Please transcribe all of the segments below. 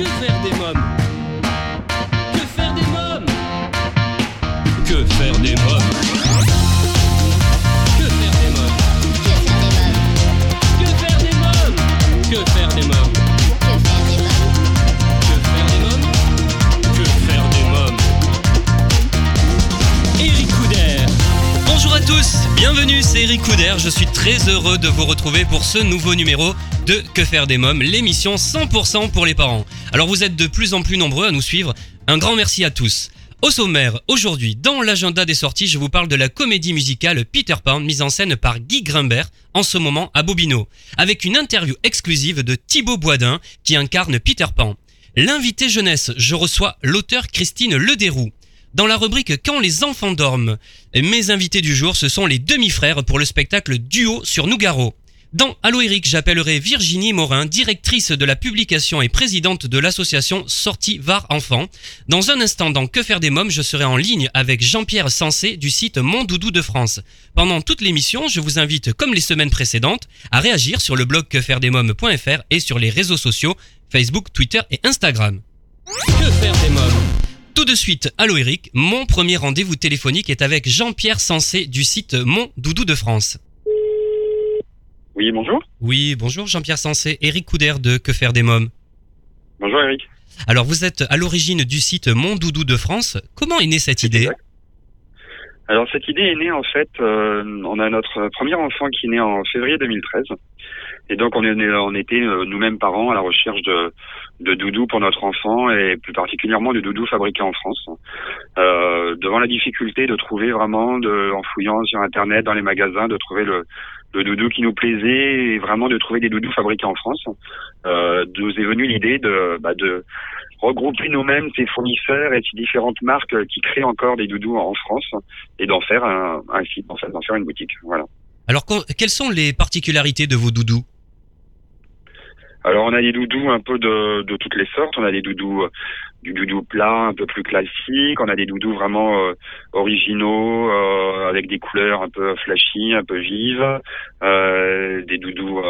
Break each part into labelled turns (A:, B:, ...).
A: Que faire des mômes?
B: Je suis très heureux de vous retrouver pour ce nouveau numéro de Que faire des mômes, l'émission 100% pour les parents. Alors vous êtes de plus en plus nombreux à nous suivre. Un grand merci à tous. Au sommaire, aujourd'hui, dans l'agenda des sorties, je vous parle de la comédie musicale Peter Pan, mise en scène par Guy Grimbert, en ce moment à Bobino, avec une interview exclusive de Thibaut Boisdin, qui incarne Peter Pan. L'invité jeunesse, je reçois l'auteur Christine Lederoux. Dans la rubrique Quand les enfants dorment, mes invités du jour, ce sont les demi-frères pour le spectacle Duo sur Nougaro. Dans Allo Eric, j'appellerai Virginie Morin, directrice de la publication et présidente de l'association Sortie Var Enfants. Dans un instant, dans Que faire des mômes, je serai en ligne avec Jean-Pierre Sensé du site Mon Doudou de France. Pendant toute l'émission, je vous invite, comme les semaines précédentes, à réagir sur le blog quefairedesmômes.fr et sur les réseaux sociaux Facebook, Twitter et Instagram.
A: Que faire des mômes?
B: Tout de suite, Allo Eric, mon premier rendez-vous téléphonique est avec Jean-Pierre Sensé du site Mon Doudou de France.
C: Oui, bonjour.
B: Oui, bonjour Jean-Pierre Sensé, Eric Couder de Que faire des mômes?
C: Bonjour Eric.
B: Alors vous êtes à l'origine du site Mon Doudou de France. Comment est née cette idée?
C: Exact. Alors cette idée est née en fait, euh, on a notre premier enfant qui est né en février 2013. Et donc on, est, on était euh, nous-mêmes parents à la recherche de, de doudous pour notre enfant et plus particulièrement de doudous fabriqués en France. Euh, devant la difficulté de trouver vraiment, de, en fouillant sur Internet, dans les magasins, de trouver le, le doudou qui nous plaisait et vraiment de trouver des doudous fabriqués en France, euh, nous est venue l'idée de, bah, de regrouper nous-mêmes ces fournisseurs et ces différentes marques qui créent encore des doudous en France et d'en faire un, un site, d'en faire une boutique. Voilà.
B: Alors quelles sont les particularités de vos doudous?
C: Alors on a des doudous un peu de, de toutes les sortes. On a des doudous euh, du doudou plat un peu plus classique. On a des doudous vraiment euh, originaux euh, avec des couleurs un peu flashy, un peu vives. Euh, des doudous,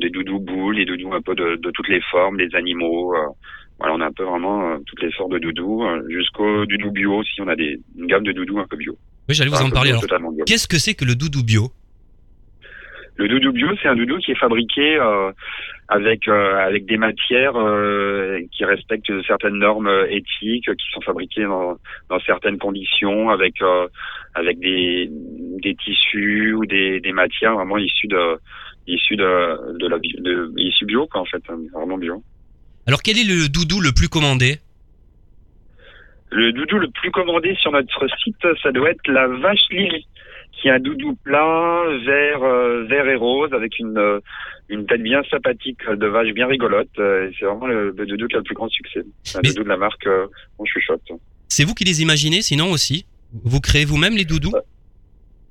C: des doudous boules, des doudous un peu de, de toutes les formes, des animaux. voilà, on a un peu vraiment toutes les sortes de doudous, jusqu'au doudou bio aussi. On a des, une gamme de doudous un peu bio.
B: Oui, j'allais vous
C: Enfin,
B: en parler.
C: bio,
B: Alors qu'est-ce que c'est que le doudou bio?
C: Le doudou bio, c'est un doudou qui est fabriqué avec euh, avec des matières euh, qui respectent certaines normes euh, éthiques, qui sont fabriquées dans, dans certaines conditions, avec euh, avec des des tissus ou des, des matières vraiment issues de issues de de la de, issues bio quoi en fait, hein, vraiment bio.
B: Alors quel est le doudou le plus commandé?
C: Le doudou le plus commandé sur notre site, ça doit être la vache Lily, qui est un doudou plat, vert, euh, vert et rose, avec une, euh, une tête bien sympathique de vache bien rigolote. Euh, c'est vraiment le, le doudou qui a le plus grand succès. C'est un
B: Mais-
C: doudou de la marque euh, On chuchote.
B: C'est vous qui les imaginez, sinon aussi? Vous créez vous-même les doudous?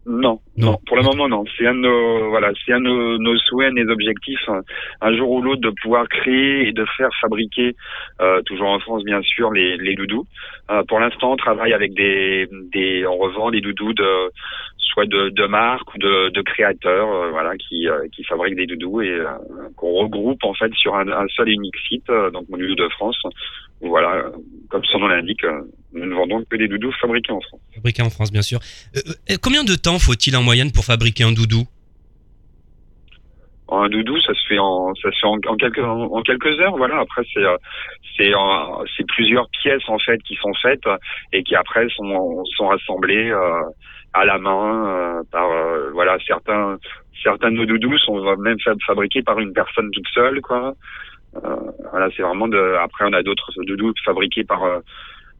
C: Non,
B: Non.
C: non, pour le moment non. C'est un de nos, voilà, c'est un de nos, nos souhaits, nos objectifs, un, un jour ou l'autre de pouvoir créer et de faire fabriquer, euh, toujours en France bien sûr, les, les doudous. Euh, pour l'instant, on travaille avec des, des, on revend des doudous de, soit de, de marques ou de, de créateurs, euh, voilà, qui, euh, qui fabriquent des doudous et euh, qu'on regroupe en fait sur un, un seul et unique site, donc mon doudou de France. Voilà, comme son nom l'indique, nous ne vendons que des doudous fabriqués en France.
B: Fabriqués en France, bien sûr. Combien de temps faut-il en moyenne pour fabriquer un doudou?
C: Un doudou, ça se fait en, ça se fait en, en quelques, en, en quelques heures. Voilà. Après, c'est, c'est, en- c'est plusieurs pièces en fait qui sont faites et qui après sont, sont rassemblées euh, à la main euh, par, euh, voilà, certains, certains de nos doudous sont même fa- fabriqués par une personne toute seule, quoi. Euh, voilà, c'est vraiment de. Après, on a d'autres doudous fabriqués par, euh,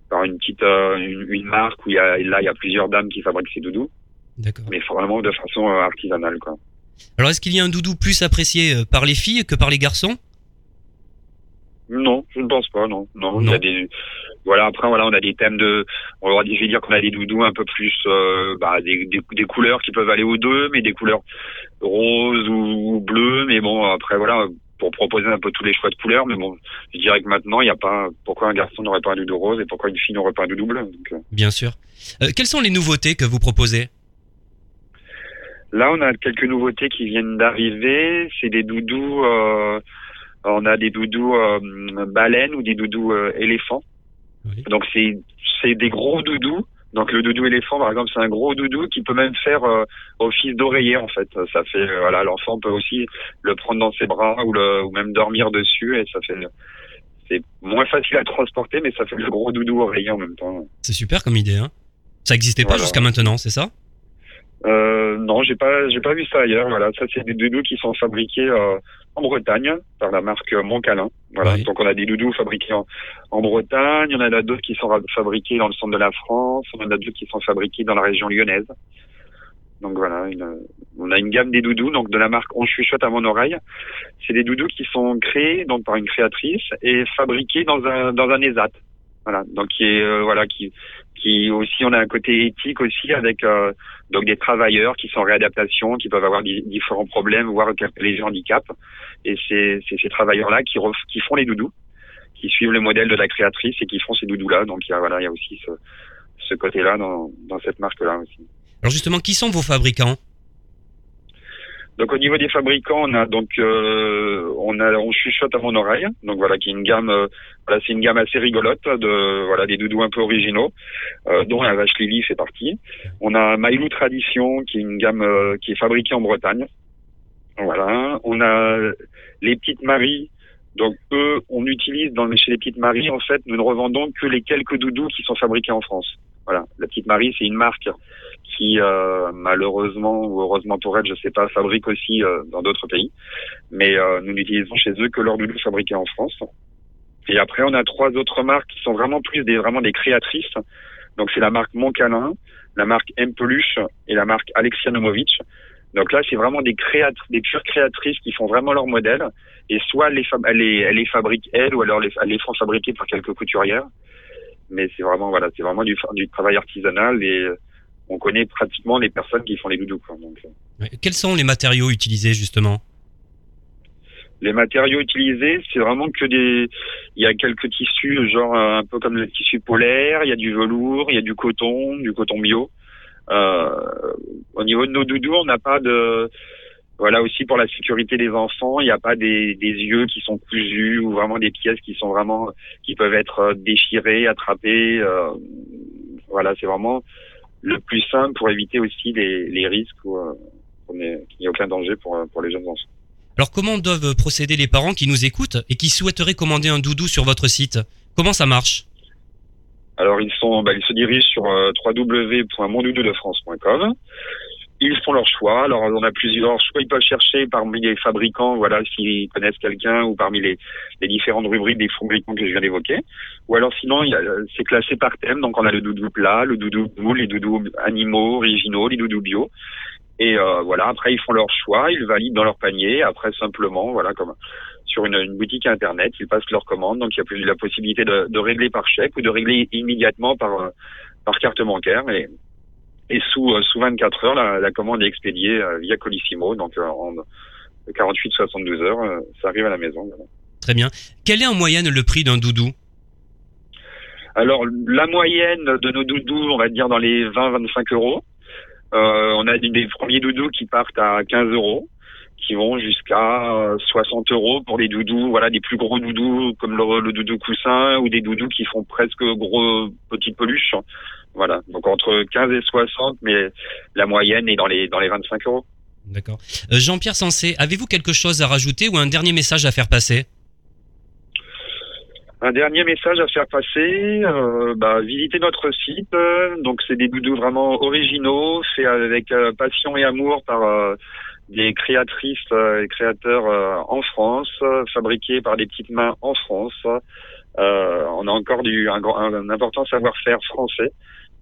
C: par une petite, euh, une, une marque où il y a, là, il y a plusieurs dames qui fabriquent ces doudous,
B: D'accord.
C: mais vraiment de façon euh, artisanale, quoi.
B: Alors est-ce qu'il y a un doudou plus apprécié par les filles que par les garçons?
C: Non, je ne pense pas, non. Non, il y
B: Non.
C: a des voilà, après voilà, on a des thèmes de on dire, je vais dire qu'on a des doudous un peu plus euh, bah, des, des, des couleurs qui peuvent aller aux deux, mais des couleurs roses ou, ou bleues, mais bon, après voilà, pour proposer un peu tous les choix de couleurs, mais bon, je dirais que maintenant, il n'y a pas pourquoi un garçon n'aurait pas un doudou rose et pourquoi une fille n'aurait pas un doudou bleu. Donc, euh,
B: Bien sûr. Euh, quelles sont les nouveautés que vous proposez?
C: Là, on a quelques nouveautés qui viennent d'arriver. C'est des doudous, euh, On a des doudous euh, baleines ou des doudous euh, éléphants.
B: Oui.
C: Donc c'est c'est des gros doudous. Donc le doudou éléphant par exemple c'est un gros doudou qui peut même faire euh, office d'oreiller en fait. Ça fait euh, voilà l'enfant peut aussi le prendre dans ses bras ou le ou même dormir dessus et ça fait c'est moins facile à transporter mais ça fait le gros doudou oreiller en même temps.
B: C'est super comme idée, hein Ça existait pas
C: Voilà.
B: jusqu'à maintenant, c'est ça?
C: Euh, non, j'ai pas, j'ai pas vu ça ailleurs. Voilà, ça c'est des doudous qui sont fabriqués euh, en Bretagne par la marque euh, Montcalin. Voilà,
B: Oui.
C: donc on a des doudous fabriqués en, en Bretagne. On en a d'autres qui sont fabriqués dans le centre de la France. On en a d'autres qui sont fabriqués dans la région lyonnaise. Donc voilà, une- on a une gamme des doudous, donc de la marque On chuchote à mon oreille. C'est des doudous qui sont créés donc par une créatrice et fabriqués dans un dans un ESAT. Voilà, donc qui est euh, voilà qui qui aussi on a un côté éthique aussi avec euh, donc des travailleurs qui sont en réadaptation, qui peuvent avoir di- différents problèmes, voire les handicaps. Et c'est ces travailleurs-là qui, qui font les doudous, qui suivent le modèle de la créatrice et qui font ces doudous-là. Donc il y a, voilà, il y a aussi ce, ce côté-là dans, dans cette marque-là aussi.
B: Alors justement, qui sont vos fabricants?
C: Donc au niveau des fabricants, on a donc euh, on a on chuchote à mon oreille. Donc voilà, qui est une gamme euh, voilà, c'est une gamme assez rigolote de voilà des doudous un peu originaux, euh, dont la vache Lily fait partie. On a Mailou Tradition, qui est une gamme euh, qui est fabriquée en Bretagne. Voilà, on a les petites Maries. Donc eux, on utilise dans chez les petites Maries en fait, nous ne revendons que les quelques doudous qui sont fabriqués en France. Voilà, la petite Marie, c'est une marque qui euh, malheureusement ou heureusement pour elle, je sais pas, fabrique aussi euh, dans d'autres pays. Mais euh, nous n'utilisons chez eux que leurs doudous fabriqués en France. Et après, on a trois autres marques qui sont vraiment plus des vraiment des créatrices. Donc c'est la marque Moncalin, la marque M Peluche et la marque Alexia Nomovic. Donc là, c'est vraiment des créatrices, des pures créatrices qui font vraiment leur modèle. Et soit elles les, fab- les, les fabriquent elles, ou alors les, elles les font fabriquer par quelques couturières. Mais c'est vraiment voilà, c'est vraiment du, du travail artisanal et on connaît pratiquement les personnes qui font les doudous. Quoi. Donc, euh.
B: Quels sont les matériaux utilisés justement?
C: Les matériaux utilisés, c'est vraiment que des. Il y a quelques tissus, genre euh, un peu comme le tissu polaire. Il y a du velours, il y a du coton, du coton bio. Euh, au niveau de nos doudous, on n'a pas de. Voilà aussi pour la sécurité des enfants, il n'y a pas des, des yeux qui sont cousus ou vraiment des pièces qui sont vraiment qui peuvent être euh, déchirées, attrapées. euh, voilà, c'est vraiment le plus simple pour éviter aussi les, les risques ait- qu'il n'y ait aucun danger pour, euh, pour les jeunes enfants.
B: Alors comment doivent procéder les parents qui nous écoutent et qui souhaiteraient commander un doudou sur votre site? Comment ça marche?
C: Alors ils sont, bah, ils se dirigent sur euh, www.mondoudoudefrance.com. Ils font leur choix. Alors on a plusieurs choix. Ils peuvent chercher parmi les fabricants, voilà, s'ils connaissent quelqu'un ou parmi les, les différentes rubriques des fabricants que je viens d'évoquer. Ou alors sinon, a- c'est classé par thème. Donc on a le doudou plat, le doudou boule, les doudous animaux originaux, les doudous bio. Et euh, voilà. Après ils font leur choix. Ils valident dans leur panier. Après simplement, voilà, comme sur une, une boutique internet, ils passent leur commande. Donc il y a plus la possibilité de, de régler par chèque ou de régler immédiatement par euh, par carte bancaire. Et sous euh, sous 24 heures, la, la commande est expédiée euh, via Colissimo. Donc euh, en 48-72 heures, euh, ça arrive à la maison. voilà.
B: Très bien. Quel est en moyenne le prix d'un doudou?
C: Alors la moyenne de nos doudous, on va dire dans les 20-25 euros. Euh, on a des, des premiers doudous qui partent à 15 euros, qui vont jusqu'à euh, 60 euros pour des doudous, voilà, des plus gros doudous comme le, le doudou coussin ou des doudous qui font presque gros petites peluches. Voilà, donc entre 15 et 60, mais la moyenne est dans les dans les 25 euros.
B: D'accord. Euh, Jean-Pierre Sensé, avez-vous quelque chose à rajouter ou un dernier message à faire passer?
C: Un dernier message à faire passer, euh, bah, visitez notre site. euh, donc c'est des doudous vraiment originaux, faits avec euh, passion et amour par euh, des créatrices euh, et créateurs euh, en France, euh, fabriqués par des petites mains en France. On a encore du, un, un important savoir-faire français.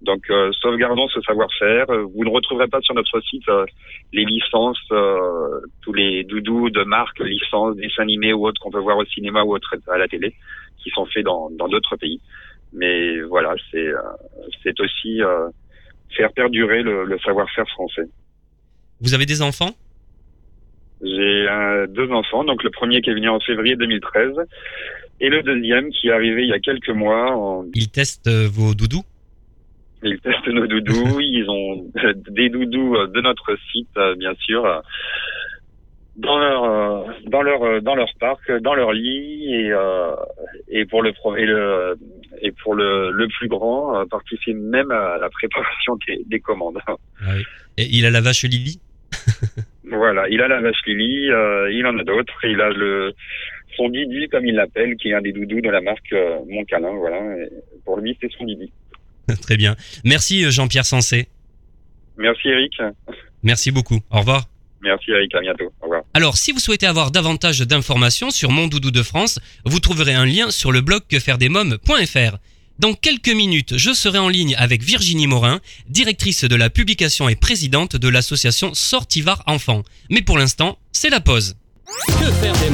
C: Donc euh, sauvegardons ce savoir-faire. Vous ne retrouverez pas sur notre site euh, les licences, euh, tous les doudous de marque, licences, dessins animés ou autres qu'on peut voir au cinéma ou autre à la télé qui sont faits dans d'autres pays. Mais voilà, c'est c'est aussi faire perdurer le, le savoir-faire français.
B: Vous avez des enfants?
C: J'ai euh, deux enfants, donc le premier qui est venu en février 2013 et le deuxième qui est arrivé il y a quelques mois. En,
B: Ils testent euh, vos doudous?
C: Ils testent nos doudous, ils ont des doudous euh, de notre site, euh, bien sûr. dans leur euh, dans leur euh, dans leur parc, dans leur lit et euh, et pour le et le et pour le le plus grand euh, participe même à la préparation des, des commandes.
B: Et il a la vache Lily?
C: Voilà, il a la vache Lily, euh, il en a d'autres, il a le son Didi comme il l'appelle, qui est un des doudous de la marque euh, Mon Câlin, voilà. Et pour lui, c'est son Didi.
B: Très bien. Merci euh, Jean-Pierre Sensé.
C: Merci Eric.
B: Merci beaucoup. Au revoir.
C: Merci Eric, à bientôt. Au revoir.
B: Alors, si vous souhaitez avoir davantage d'informations sur Mon Doudou de France, vous trouverez un lien sur le blog quefairedesmoms.fr. Dans quelques minutes, je serai en ligne avec Virginie Morin, directrice de la publication et présidente de l'association Sortivar Enfants. Mais pour l'instant, c'est la pause.
A: Que faire des